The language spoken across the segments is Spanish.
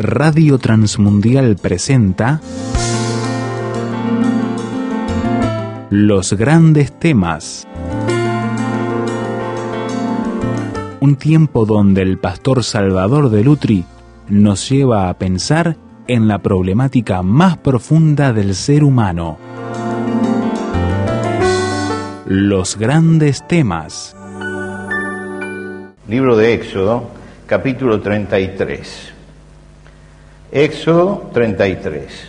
Radio Transmundial presenta Los grandes temas. Un tiempo donde el pastor Salvador de Lutri nos lleva a pensar en la problemática más profunda del ser humano. Los grandes temas. Libro de Éxodo, capítulo 33. Éxodo 33.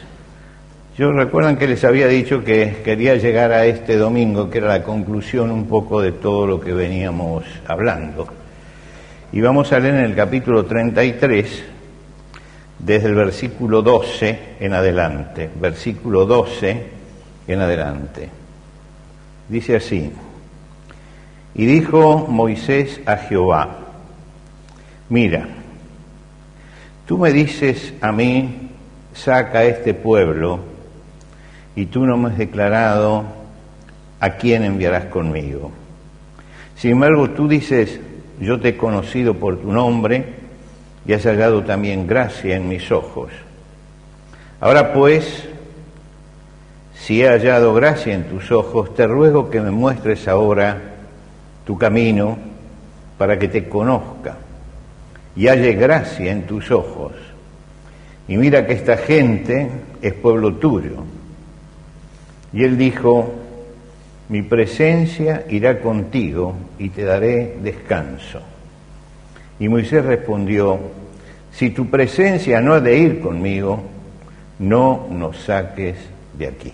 Yo recuerdan que les había dicho que quería llegar a este domingo, que era la conclusión un poco de todo lo que veníamos hablando. Y vamos a leer en el capítulo 33, desde el versículo 12 en adelante. Versículo 12 en adelante. Dice así, y dijo Moisés a Jehová, mira, Tú me dices a mí, saca a este pueblo, y tú no me has declarado a quién enviarás conmigo. Sin embargo, tú dices, yo te he conocido por tu nombre y has hallado también gracia en mis ojos. Ahora pues, si he hallado gracia en tus ojos, te ruego que me muestres ahora tu camino para que te conozca y halle gracia en tus ojos. Y mira que esta gente es pueblo tuyo. Y él dijo, mi presencia irá contigo y te daré descanso. Y Moisés respondió, si tu presencia no ha de ir conmigo, no nos saques de aquí.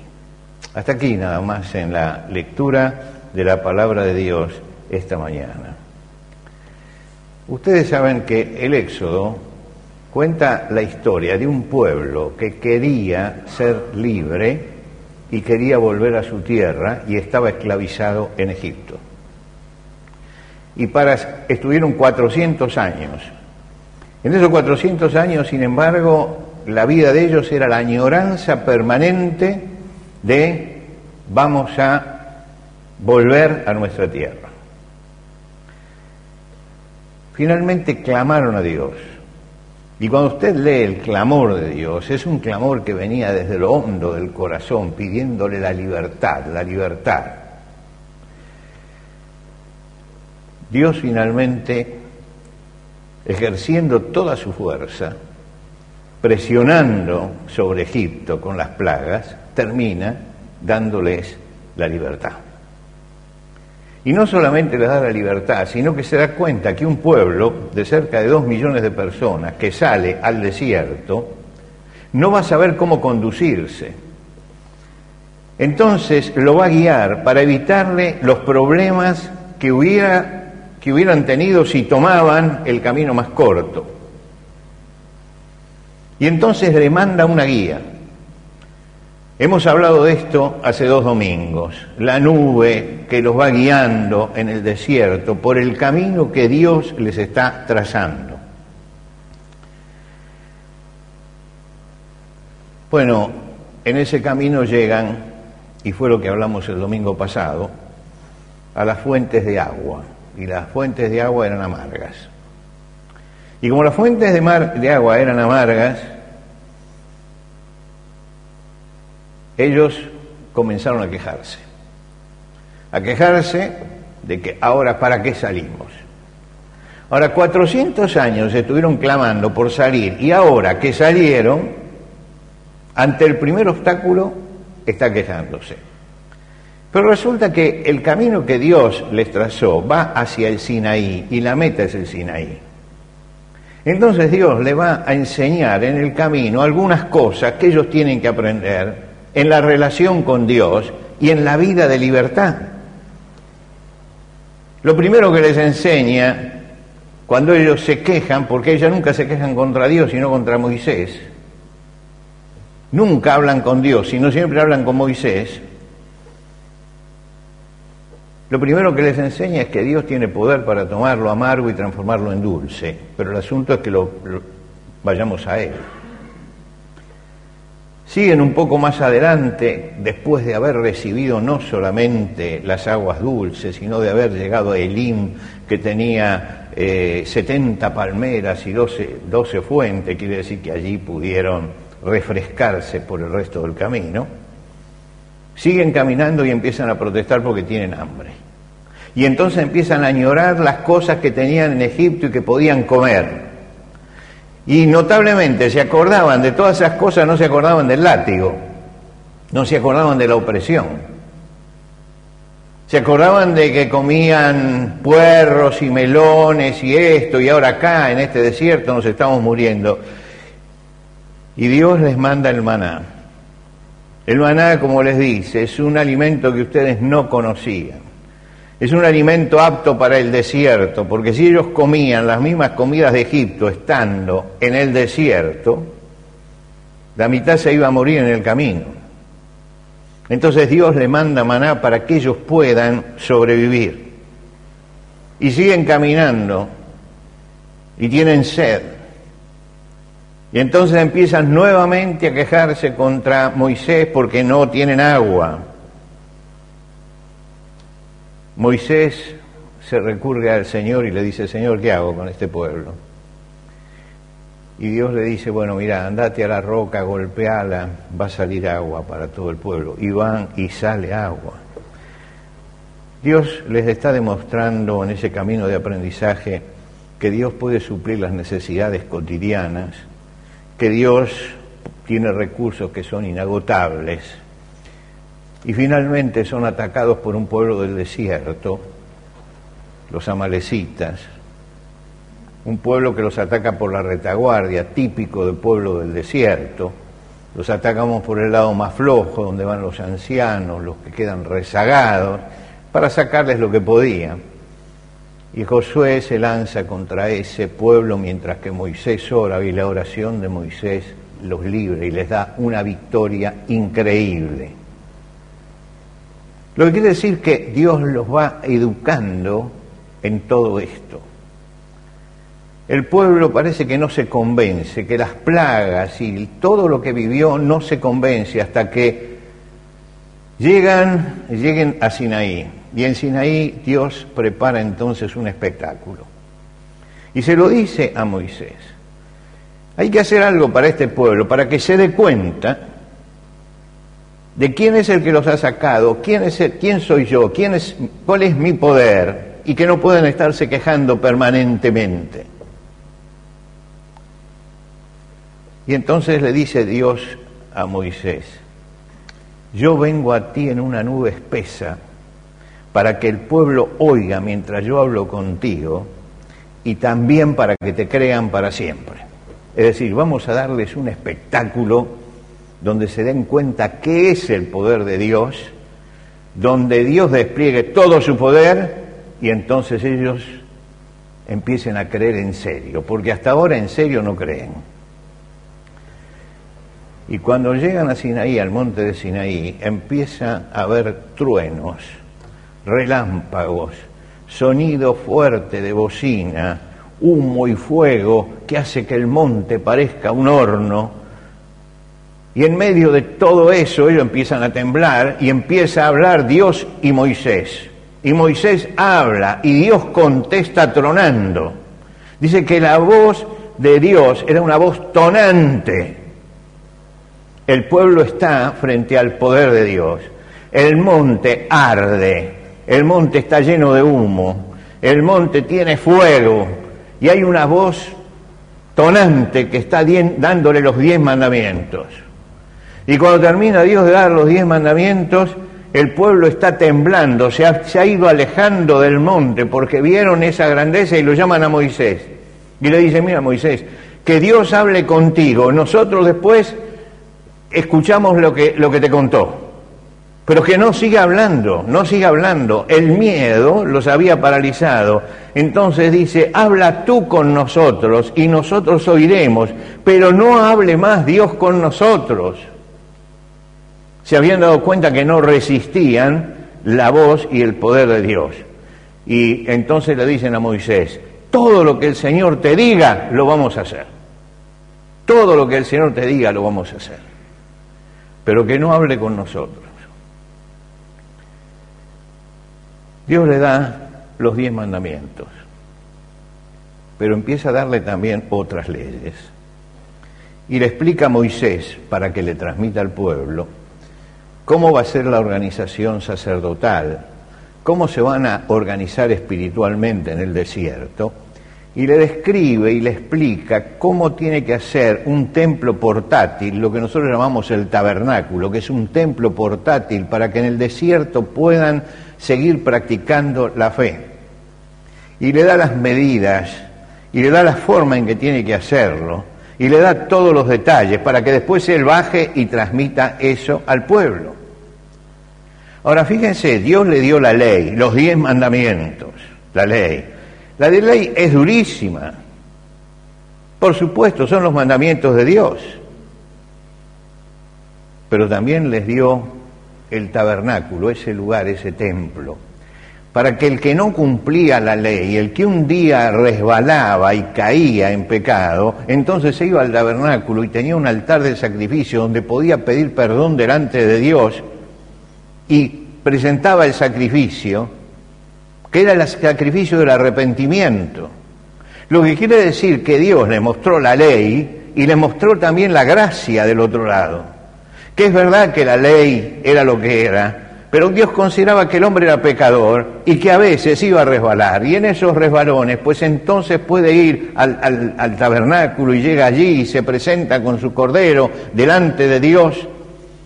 Hasta aquí nada más en la lectura de la palabra de Dios esta mañana. Ustedes saben que el Éxodo cuenta la historia de un pueblo que quería ser libre y quería volver a su tierra y estaba esclavizado en Egipto. Y para, estuvieron 400 años. En esos 400 años, sin embargo, la vida de ellos era la añoranza permanente de vamos a volver a nuestra tierra. Finalmente clamaron a Dios. Y cuando usted lee el clamor de Dios, es un clamor que venía desde lo hondo del corazón, pidiéndole la libertad, la libertad. Dios finalmente, ejerciendo toda su fuerza, presionando sobre Egipto con las plagas, termina dándoles la libertad. Y no solamente les da la libertad, sino que se da cuenta que un pueblo de cerca de dos millones de personas que sale al desierto no va a saber cómo conducirse. Entonces lo va a guiar para evitarle los problemas que, hubiera, que hubieran tenido si tomaban el camino más corto. Y entonces le manda una guía. Hemos hablado de esto hace dos domingos, la nube que los va guiando en el desierto por el camino que Dios les está trazando. Bueno, en ese camino llegan, y fue lo que hablamos el domingo pasado, a las fuentes de agua, y las fuentes de agua eran amargas. Y como las fuentes de, agua eran amargas, ellos comenzaron a quejarse. A quejarse de que ahora, ¿para qué salimos? Ahora, 400 años estuvieron clamando por salir y ahora que salieron, ante el primer obstáculo, está quejándose. Pero resulta que el camino que Dios les trazó va hacia el Sinaí y la meta es el Sinaí. Entonces Dios le va a enseñar en el camino algunas cosas que ellos tienen que aprender en la relación con Dios y en la vida de libertad. Lo primero que les enseña cuando ellos se quejan, porque ellos nunca se quejan contra Dios, sino contra Moisés, nunca hablan con Dios, sino siempre hablan con Moisés, lo primero que les enseña es que Dios tiene poder para tomarlo amargo y transformarlo en dulce, pero el asunto es que lo, vayamos a Él. Siguen un poco más adelante, después de haber recibido no solamente las aguas dulces, sino de haber llegado a Elim, que tenía 70 eh, palmeras y 12, 12 fuentes, quiere decir que allí pudieron refrescarse por el resto del camino. Siguen caminando y empiezan a protestar porque tienen hambre. Y entonces empiezan a añorar las cosas que tenían en Egipto y que podían comer. Y notablemente se acordaban de todas esas cosas, no se acordaban del látigo, no se acordaban de la opresión. Se acordaban de que comían puerros y melones y esto, y ahora acá en este desierto nos estamos muriendo. Y Dios les manda el maná. El maná, como les dice, es un alimento que ustedes no conocían. Es un alimento apto para el desierto, porque si ellos comían las mismas comidas de Egipto estando en el desierto, la mitad se iba a morir en el camino. Entonces Dios le manda maná para que ellos puedan sobrevivir. Y siguen caminando y tienen sed. Y entonces empiezan nuevamente a quejarse contra Moisés porque no tienen agua. Moisés se recurre al Señor y le dice, Señor, ¿qué hago con este pueblo? Y Dios le dice, bueno, mira, andate a la roca, golpeala, va a salir agua para todo el pueblo. Y van y sale agua. Dios les está demostrando en ese camino de aprendizaje que Dios puede suplir las necesidades cotidianas, que Dios tiene recursos que son inagotables, y finalmente son atacados por un pueblo del desierto, los amalecitas, un pueblo que los ataca por la retaguardia, típico del pueblo del desierto. Los atacamos por el lado más flojo, donde van los ancianos, los que quedan rezagados, para sacarles lo que podían. Y Josué se lanza contra ese pueblo mientras que Moisés ora y la oración de Moisés los libre y les da una victoria increíble. Lo que quiere decir que Dios los va educando en todo esto. El pueblo parece que no se convence, que las plagas y todo lo que vivió no se convence hasta que llegan, lleguen a Sinaí. Y en Sinaí Dios prepara entonces un espectáculo. Y se lo dice a Moisés. Hay que hacer algo para este pueblo, para que se dé cuenta de quién es el que los ha sacado, quién, es quién soy yo, quién es, cuál es mi poder, y que no pueden estarse quejando permanentemente. Y entonces le dice Dios a Moisés, yo vengo a ti en una nube espesa para que el pueblo oiga mientras yo hablo contigo y también para que te crean para siempre. Es decir, vamos a darles un espectáculo donde se den cuenta qué es el poder de Dios, donde Dios despliegue todo su poder y entonces ellos empiecen a creer en serio, porque hasta ahora en serio no creen. Y cuando llegan a Sinaí, al monte de Sinaí, empieza a haber truenos, relámpagos, sonido fuerte de bocina, humo y fuego que hace que el monte parezca un horno y en medio de todo eso ellos empiezan a temblar y empieza a hablar Dios y Moisés. Y Moisés habla y Dios contesta tronando. Dice que la voz de Dios era una voz tonante. El pueblo está frente al poder de Dios. El monte arde, el monte está lleno de humo, el monte tiene fuego y hay una voz tonante que está dándole los diez mandamientos. Y cuando termina Dios de dar los diez mandamientos, el pueblo está temblando, se ha, ido alejando del monte porque vieron esa grandeza y lo llaman a Moisés. Y le dicen, mira Moisés, que Dios hable contigo, nosotros después escuchamos lo que, lo que te contó. Pero que no siga hablando, no siga hablando. El miedo los había paralizado. Entonces dice, habla tú con nosotros y nosotros oiremos, pero no hable más Dios con nosotros se habían dado cuenta que no resistían la voz y el poder de Dios. Y entonces le dicen a Moisés, todo lo que el Señor te diga, lo vamos a hacer. Todo lo que el Señor te diga, lo vamos a hacer. pero que no hable con nosotros. Dios le da los diez mandamientos, pero empieza a darle también otras leyes. Y le explica a Moisés, para que le transmita al pueblo, cómo va a ser la organización sacerdotal, cómo se van a organizar espiritualmente en el desierto, y le describe y le explica cómo tiene que hacer un templo portátil, lo que nosotros llamamos el tabernáculo, que es un templo portátil para que en el desierto puedan seguir practicando la fe. Y le da las medidas, y le da la forma en que tiene que hacerlo, y le da todos los detalles para que después él baje y transmita eso al pueblo. Ahora fíjense, Dios le dio la ley, los diez mandamientos, la ley. La de ley es durísima. Por supuesto, son los mandamientos de Dios. Pero también les dio el tabernáculo, ese lugar, ese templo, para que el que no cumplía la ley, el que un día resbalaba y caía en pecado, entonces se iba al tabernáculo y tenía un altar de sacrificio donde podía pedir perdón delante de Dios y presentaba el sacrificio que era el sacrificio del arrepentimiento. Lo que quiere decir que Dios le mostró la ley y le mostró también la gracia del otro lado. Que es verdad que la ley era lo que era, pero Dios consideraba que el hombre era pecador y que a veces iba a resbalar. Y en esos resbalones, pues entonces puede ir al, tabernáculo y llega allí y se presenta con su cordero delante de Dios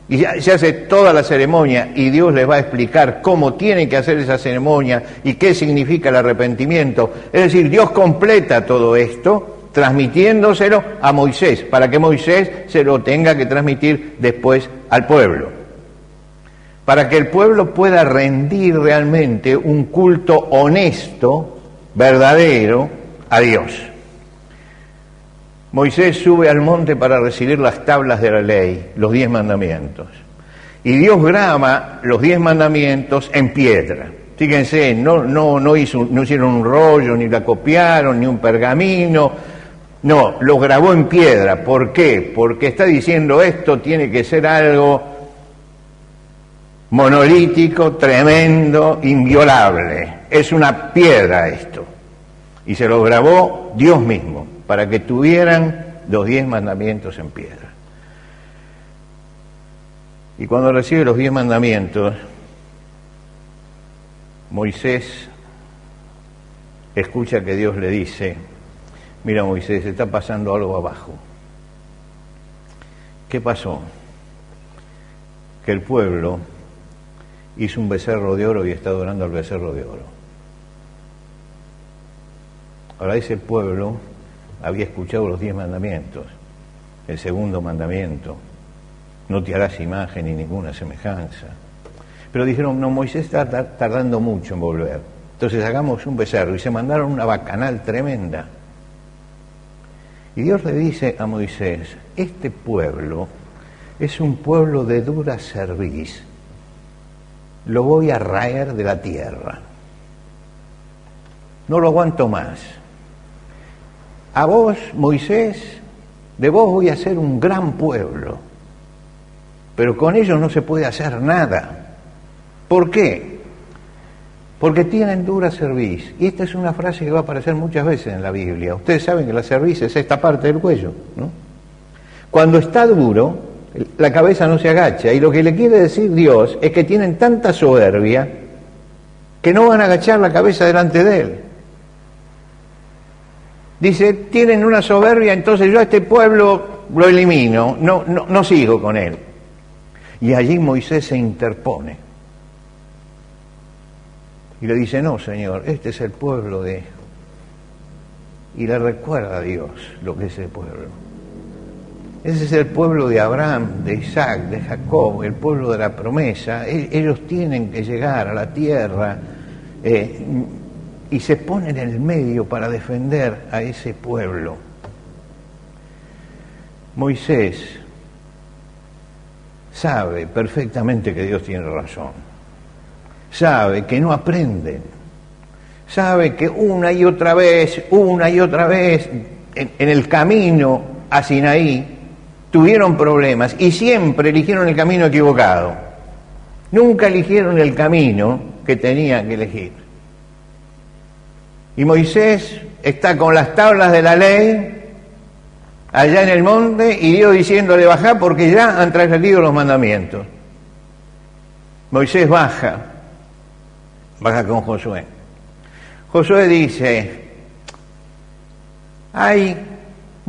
y se hace toda la ceremonia y Dios les va a explicar cómo tienen que hacer esa ceremonia y qué significa el arrepentimiento. Es decir, Dios completa todo esto transmitiéndoselo a Moisés, para que Moisés se lo tenga que transmitir después al pueblo. Para que el pueblo pueda rendir realmente un culto honesto, verdadero, a Dios. Moisés sube al monte para recibir las tablas de la ley, los diez mandamientos. Y Dios graba los diez mandamientos en piedra. Fíjense, no, no, no, hizo, no hicieron un rollo, ni la copiaron, ni un pergamino. No, lo grabó en piedra. ¿Por qué? Porque está diciendo esto tiene que ser algo monolítico, tremendo, inviolable. Es una piedra esto. Y se lo grabó Dios mismo para que tuvieran los diez mandamientos en piedra. Y cuando recibe los diez mandamientos, Moisés escucha que Dios le dice, mira Moisés, está pasando algo abajo. ¿Qué pasó? Que el pueblo hizo un becerro de oro y está adorando al becerro de oro. Ahora el pueblo, había escuchado los diez mandamientos. El segundo mandamiento, no te harás imagen ni ninguna semejanza. Pero dijeron, no, Moisés está tardando mucho en volver. Entonces hagamos un becerro y se mandaron una bacanal tremenda. Y Dios le dice a Moisés, este pueblo es un pueblo de dura cerviz, lo voy a raer de la tierra. No lo aguanto más a vos, Moisés, de vos voy a hacer un gran pueblo, pero con ellos no se puede hacer nada. ¿Por qué? Porque tienen dura cerviz. Y esta es una frase que va a aparecer muchas veces en la Biblia. Ustedes saben que la cerviz es esta parte del cuello, ¿no? Cuando está duro, la cabeza no se agacha. Y lo que le quiere decir Dios es que tienen tanta soberbia que no van a agachar la cabeza delante de Él. Dice, tienen una soberbia, entonces yo a este pueblo lo elimino, no, no, no sigo con él. Y allí Moisés se interpone. Y le dice, no, Señor, este es el pueblo de... Y le recuerda a Dios lo que es el pueblo. Ese es el pueblo de Abraham, de Isaac, de Jacob, el pueblo de la promesa. E-, ellos tienen que llegar a la tierra. Eh, y se pone en el medio para defender a ese pueblo. Moisés sabe perfectamente que Dios tiene razón, sabe que no aprenden, sabe que una y otra vez, una y otra vez, en, el camino a Sinaí, tuvieron problemas y siempre eligieron el camino equivocado. Nunca eligieron el camino que tenían que elegir. Y Moisés está con las tablas de la ley allá en el monte y Dios diciéndole baja porque ya han transgredido los mandamientos. Moisés baja, baja con Josué. Josué dice, hay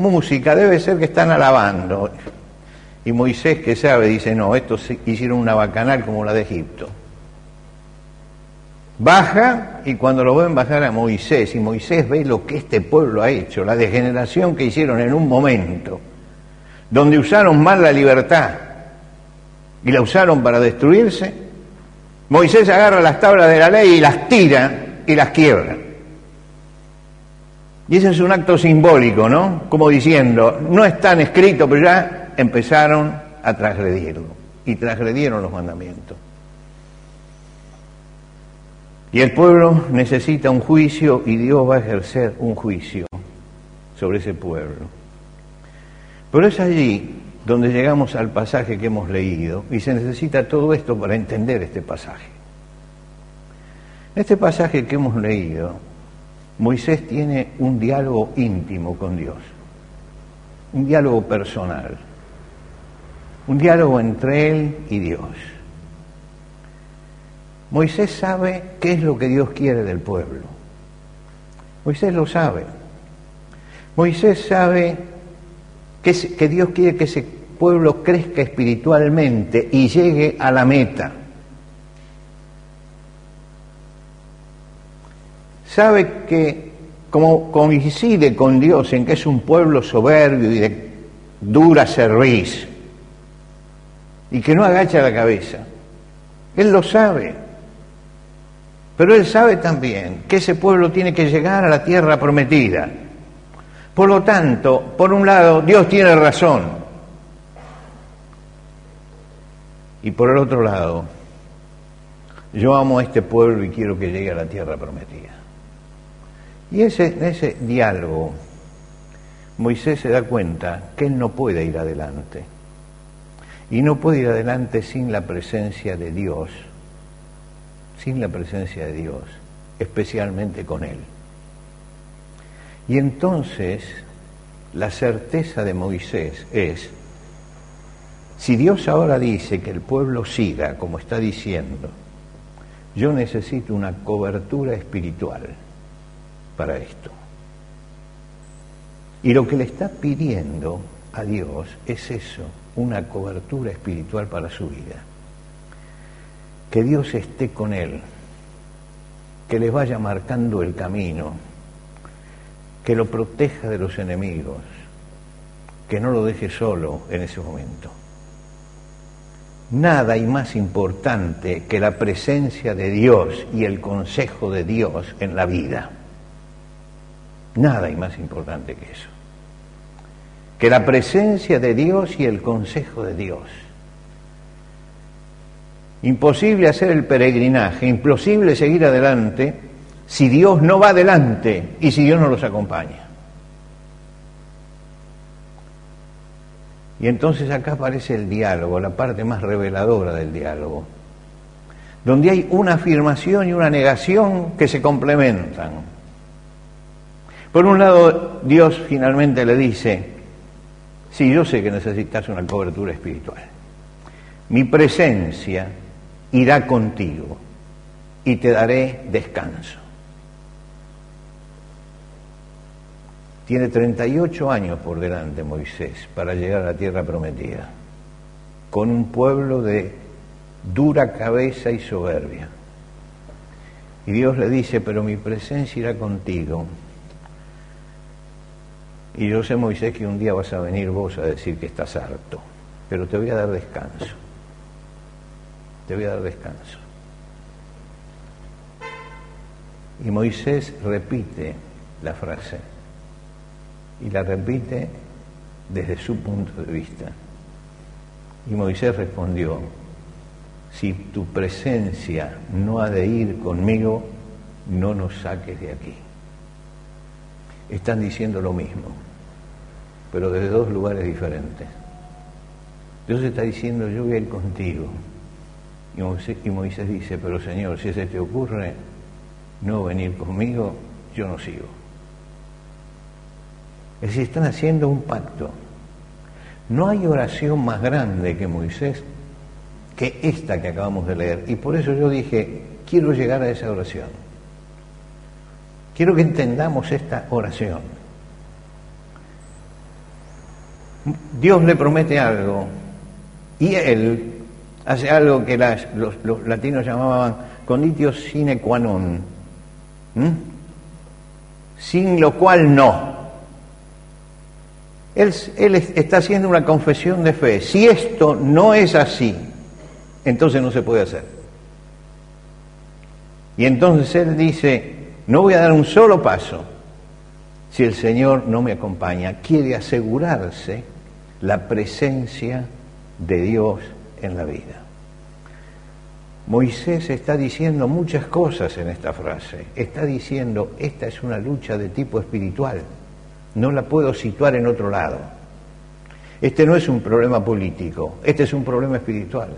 música, debe ser que están alabando. Y Moisés, que sabe, dice, no, estos hicieron una bacanal como la de Egipto. Baja y cuando lo ven bajar a Moisés, y Moisés ve lo que este pueblo ha hecho, la degeneración que hicieron en un momento, donde usaron mal la libertad y la usaron para destruirse, Moisés agarra las tablas de la ley y las tira y las quiebra. Y ese es un acto simbólico, ¿no? Como diciendo, no están escritos, pero ya empezaron a transgredirlo y transgredieron los mandamientos. Y el pueblo necesita un juicio y Dios va a ejercer un juicio sobre ese pueblo. Pero es allí donde llegamos al pasaje que hemos leído y se necesita todo esto para entender este pasaje. Este pasaje que hemos leído, Moisés tiene un diálogo íntimo con Dios, un diálogo personal, un diálogo entre él y Dios. Moisés sabe qué es lo que Dios quiere del pueblo. Moisés lo sabe. Moisés sabe que, que, Dios quiere que ese pueblo crezca espiritualmente y llegue a la meta. Sabe que como coincide con Dios en que es un pueblo soberbio y de dura cerviz y que no agacha la cabeza, Él lo sabe. Pero él sabe también que ese pueblo tiene que llegar a la tierra prometida. Por lo tanto, por un lado, Dios tiene razón. Y por el otro lado, yo amo a este pueblo y quiero que llegue a la tierra prometida. Y ese, ese diálogo, Moisés se da cuenta que él no puede ir adelante. Y no puede ir adelante sin la presencia de Dios sin la presencia de Dios, especialmente con Él. Y entonces la certeza de Moisés es, si Dios ahora dice que el pueblo siga como está diciendo, yo necesito una cobertura espiritual para esto. Y lo que le está pidiendo a Dios es eso, una cobertura espiritual para su vida que Dios esté con él, que le vaya marcando el camino, que lo proteja de los enemigos, que no lo deje solo en ese momento. Nada hay más importante que la presencia de Dios y el consejo de Dios en la vida. Nada hay más importante que eso. Que la presencia de Dios y el consejo de Dios. Imposible hacer el peregrinaje, imposible seguir adelante si Dios no va adelante y si Dios no los acompaña. Y entonces acá aparece el diálogo, la parte más reveladora del diálogo, donde hay una afirmación y una negación que se complementan. Por un lado, Dios finalmente le dice, sí, yo sé que necesitas una cobertura espiritual. Mi presencia irá contigo y te daré descanso. Tiene 38 años por delante Moisés para llegar a la tierra prometida, con un pueblo de dura cabeza y soberbia. Y Dios le dice, pero mi presencia irá contigo. Y yo sé, Moisés, que un día vas a venir vos a decir que estás harto, pero te voy a dar descanso te voy a dar descanso. Y Moisés repite la frase, y la repite desde su punto de vista. Y Moisés respondió, si tu presencia no ha de ir conmigo, no nos saques de aquí. Están diciendo lo mismo, pero desde dos lugares diferentes. Dios está diciendo, yo voy a ir contigo. Y Moisés, dice, pero Señor, si se te ocurre no venir conmigo, yo no sigo. Es decir, están haciendo un pacto. No hay oración más grande que Moisés que esta que acabamos de leer. Y por eso yo dije, quiero llegar a esa oración. Quiero que entendamos esta oración. Dios le promete algo y él hace algo que los, latinos llamaban conditio sine qua non, sin lo cual no. Él, está haciendo una confesión de fe. Si esto no es así, entonces no se puede hacer. Y entonces él dice, no voy a dar un solo paso si el Señor no me acompaña. Quiere asegurarse la presencia de Dios en la vida. Moisés está diciendo muchas cosas en esta frase. Está diciendo, esta es una lucha de tipo espiritual. No la puedo situar en otro lado. Este no es un problema político, este es un problema espiritual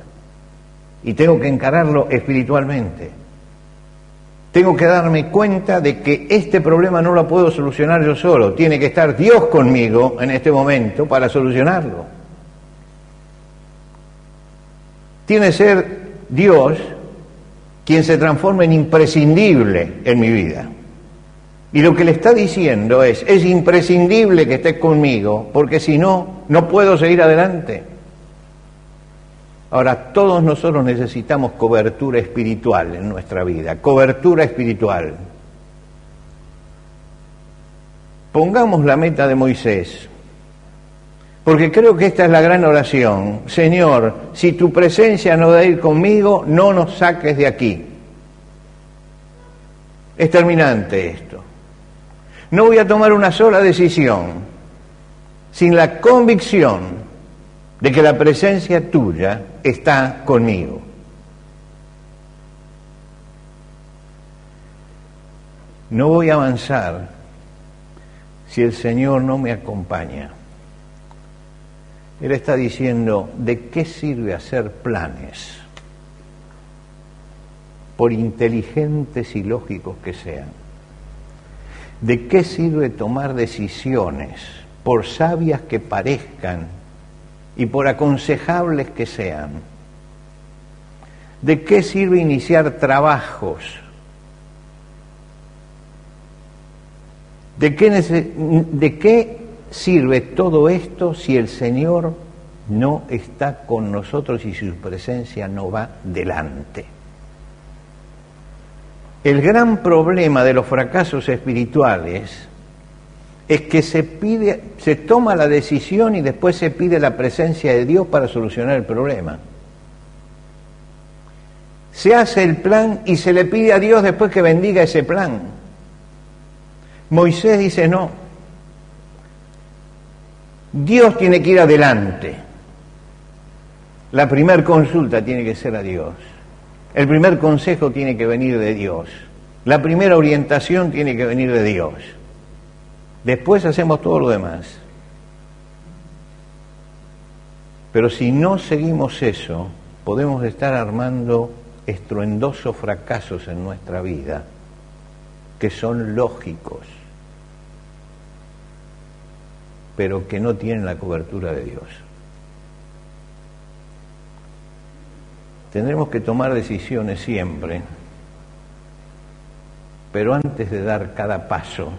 y tengo que encararlo espiritualmente. Tengo que darme cuenta de que este problema no lo puedo solucionar yo solo, tiene que estar Dios conmigo en este momento para solucionarlo. Tiene que ser Dios quien se transforme en imprescindible en mi vida. Y lo que le está diciendo es, es imprescindible que estés conmigo, porque si no, no puedo seguir adelante. Ahora, todos nosotros necesitamos cobertura espiritual en nuestra vida, cobertura espiritual. Pongamos la meta de Moisés, porque creo que esta es la gran oración. Señor, si tu presencia no da ir conmigo, no nos saques de aquí. Es terminante esto. No voy a tomar una sola decisión sin la convicción de que la presencia tuya está conmigo. No voy a avanzar si el Señor no me acompaña. Él está diciendo, ¿de qué sirve hacer planes? Por inteligentes y lógicos que sean. ¿De qué sirve tomar decisiones, por sabias que parezcan y por aconsejables que sean. ¿De qué sirve iniciar trabajos? ¿De qué, ¿De qué sirve todo esto si el Señor no está con nosotros y su presencia no va delante? El gran problema de los fracasos espirituales es que se pide, se toma la decisión y después se pide la presencia de Dios para solucionar el problema. Se hace el plan y se le pide a Dios después que bendiga ese plan. Moisés dice no. Dios tiene que ir adelante. La primer consulta tiene que ser a Dios. El primer consejo tiene que venir de Dios. La primera orientación tiene que venir de Dios. Después hacemos todo lo demás. Pero si no seguimos eso, podemos estar armando estruendosos fracasos en nuestra vida que son lógicos, pero que no tienen la cobertura de Dios. Tendremos que tomar decisiones siempre, pero antes de dar cada paso,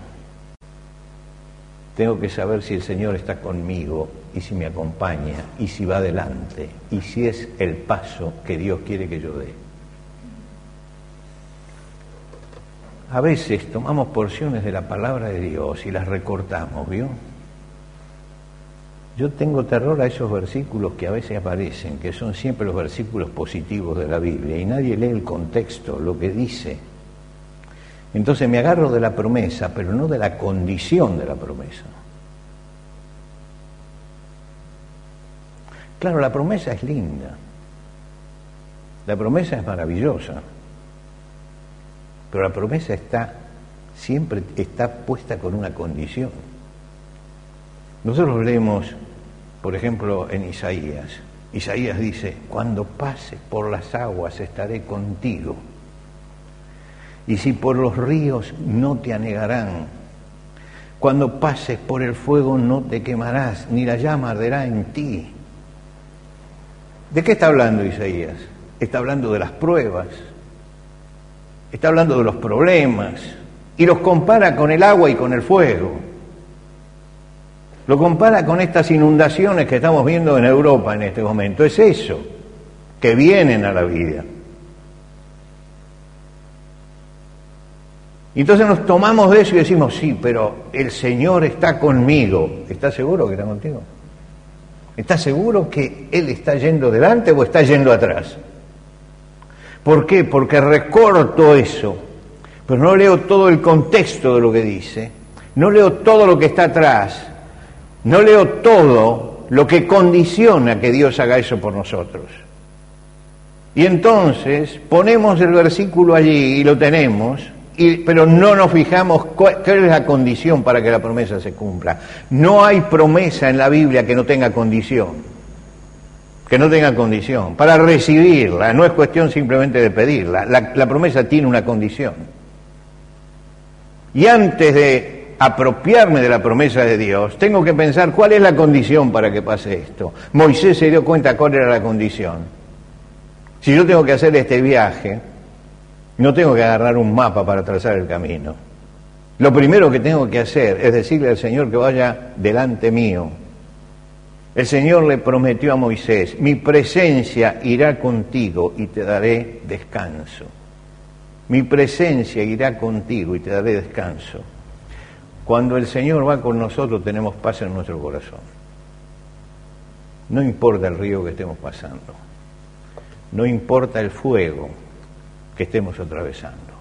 tengo que saber si el Señor está conmigo y si me acompaña y si va adelante y si es el paso que Dios quiere que yo dé. A veces tomamos porciones de la palabra de Dios y las recortamos, ¿vio? Yo tengo terror a esos versículos que a veces aparecen, que son siempre los versículos positivos de la Biblia, y nadie lee el contexto, lo que dice. Entonces me agarro de la promesa, pero no de la condición de la promesa. Claro, la promesa es linda. La promesa es maravillosa. Pero la promesa está siempre está puesta con una condición. Nosotros leemos, por ejemplo, en Isaías, Isaías dice, cuando pases por las aguas estaré contigo. Y si por los ríos no te anegarán. Cuando pases por el fuego no te quemarás, ni la llama arderá en ti. ¿De qué está hablando Isaías? Está hablando de las pruebas, está hablando de los problemas, y los compara con el agua y con el fuego. Lo compara con estas inundaciones que estamos viendo en Europa en este momento. Es eso, que vienen a la vida. Y entonces nos tomamos de eso y decimos, sí, pero el Señor está conmigo. ¿Estás seguro que está contigo? ¿Estás seguro que Él está yendo delante o está yendo atrás? ¿Por qué? Porque recorto eso, pero no leo todo el contexto de lo que dice, no leo todo lo que está atrás, no leo todo lo que condiciona que Dios haga eso por nosotros. Y entonces ponemos el versículo allí y lo tenemos, pero no nos fijamos cuál, es la condición para que la promesa se cumpla. No hay promesa en la Biblia que no tenga condición. Que no tenga condición. Para recibirla, no es cuestión simplemente de pedirla. la promesa tiene una condición. Y antes de apropiarme de la promesa de Dios, tengo que pensar cuál es la condición para que pase esto. Moisés se dio cuenta cuál era la condición. Si yo tengo que hacer este viaje, no tengo que agarrar un mapa para trazar el camino. Lo primero que tengo que hacer es decirle al Señor que vaya delante mío. El Señor le prometió a Moisés, mi presencia irá contigo y te daré descanso. Mi presencia irá contigo y te daré descanso. Cuando el Señor va con nosotros tenemos paz en nuestro corazón. No importa el río que estemos pasando, no importa el fuego que estemos atravesando.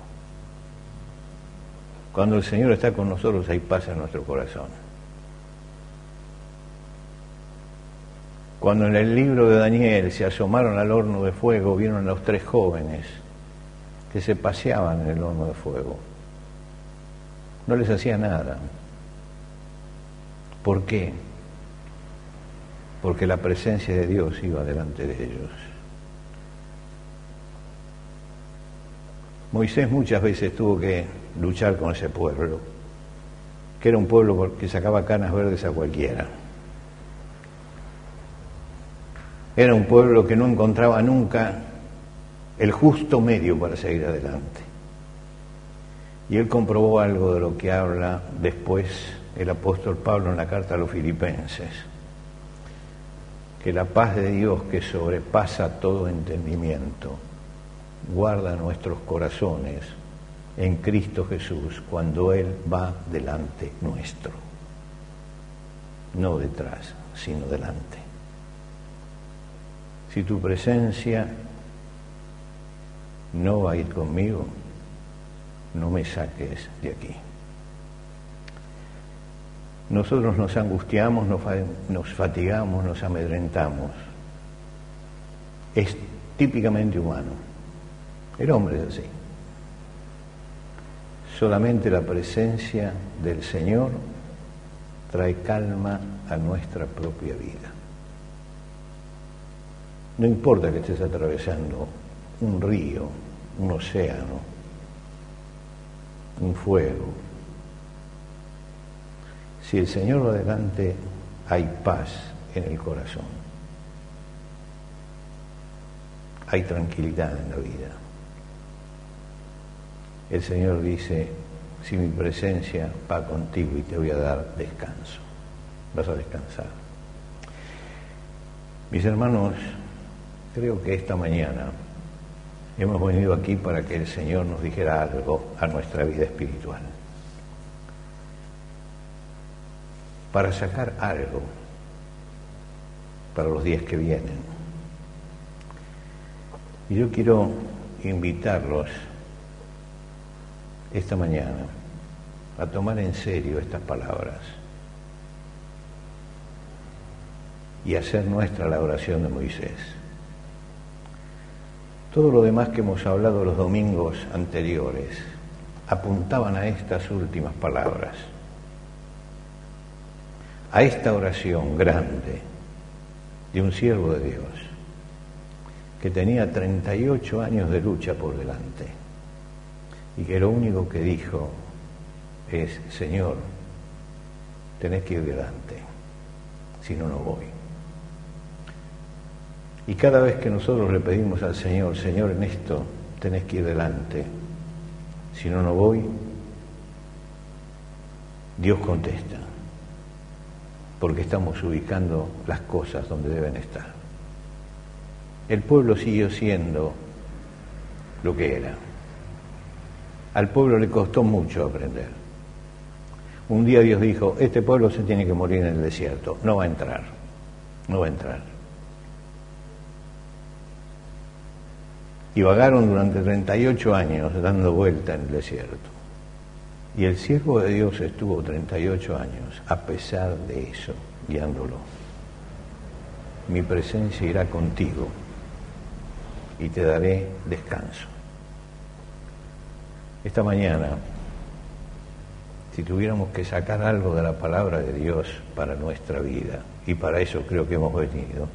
Cuando el Señor está con nosotros hay paz en nuestro corazón. Cuando en el libro de Daniel se asomaron al horno de fuego, vieron a los tres jóvenes que se paseaban en el horno de fuego no les hacía nada. ¿Por qué? Porque la presencia de Dios iba delante de ellos. Moisés muchas veces tuvo que luchar con ese pueblo, que era un pueblo que sacaba canas verdes a cualquiera. Era un pueblo que no encontraba nunca el justo medio para seguir adelante. Y él comprobó algo de lo que habla después el apóstol Pablo en la carta a los filipenses, que la paz de Dios que sobrepasa todo entendimiento, guarda nuestros corazones en Cristo Jesús cuando Él va delante nuestro, no detrás, sino delante. Si tu presencia no va a ir conmigo, no me saques de aquí. Nosotros nos angustiamos, nos, fatigamos, nos amedrentamos. Es típicamente humano. El hombre es así. Solamente la presencia del Señor trae calma a nuestra propia vida. No importa que estés atravesando un río, un océano, un fuego. Si el Señor va adelante, hay paz en el corazón. Hay tranquilidad en la vida. El Señor dice, si mi presencia va contigo y te voy a dar descanso, vas a descansar. Mis hermanos, creo que esta mañana Hemos venido aquí para que el Señor nos dijera algo a nuestra vida espiritual. Para sacar algo para los días que vienen. Y yo quiero invitarlos esta mañana a tomar en serio estas palabras y hacer nuestra la oración de Moisés. Todo lo demás que hemos hablado los domingos anteriores apuntaban a estas últimas palabras, a esta oración grande de un siervo de Dios que tenía 38 años de lucha por delante y que lo único que dijo es, Señor, tenés que ir delante, si no, no voy. Y cada vez que nosotros le pedimos al Señor, Señor, en esto tenés que ir delante, si no, no voy, Dios contesta, porque estamos ubicando las cosas donde deben estar. El pueblo siguió siendo lo que era. Al pueblo le costó mucho aprender. Un día Dios dijo, este pueblo se tiene que morir en el desierto, no va a entrar, no va a entrar. Y vagaron durante 38 años dando vuelta en el desierto. Y el siervo de Dios estuvo 38 años, a pesar de eso, guiándolo. Mi presencia irá contigo y te daré descanso. Esta mañana, si tuviéramos que sacar algo de la palabra de Dios para nuestra vida, y para eso creo que hemos venido,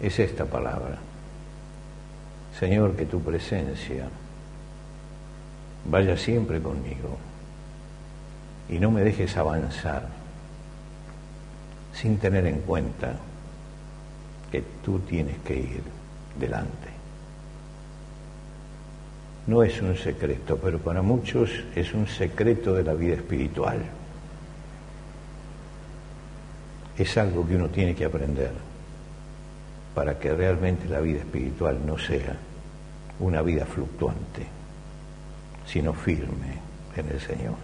es esta palabra. Señor, que tu presencia vaya siempre conmigo y no me dejes avanzar sin tener en cuenta que tú tienes que ir delante. No es un secreto, pero para muchos es un secreto de la vida espiritual. Es algo que uno tiene que aprender para que realmente la vida espiritual no sea una vida fluctuante sino firme en el Señor.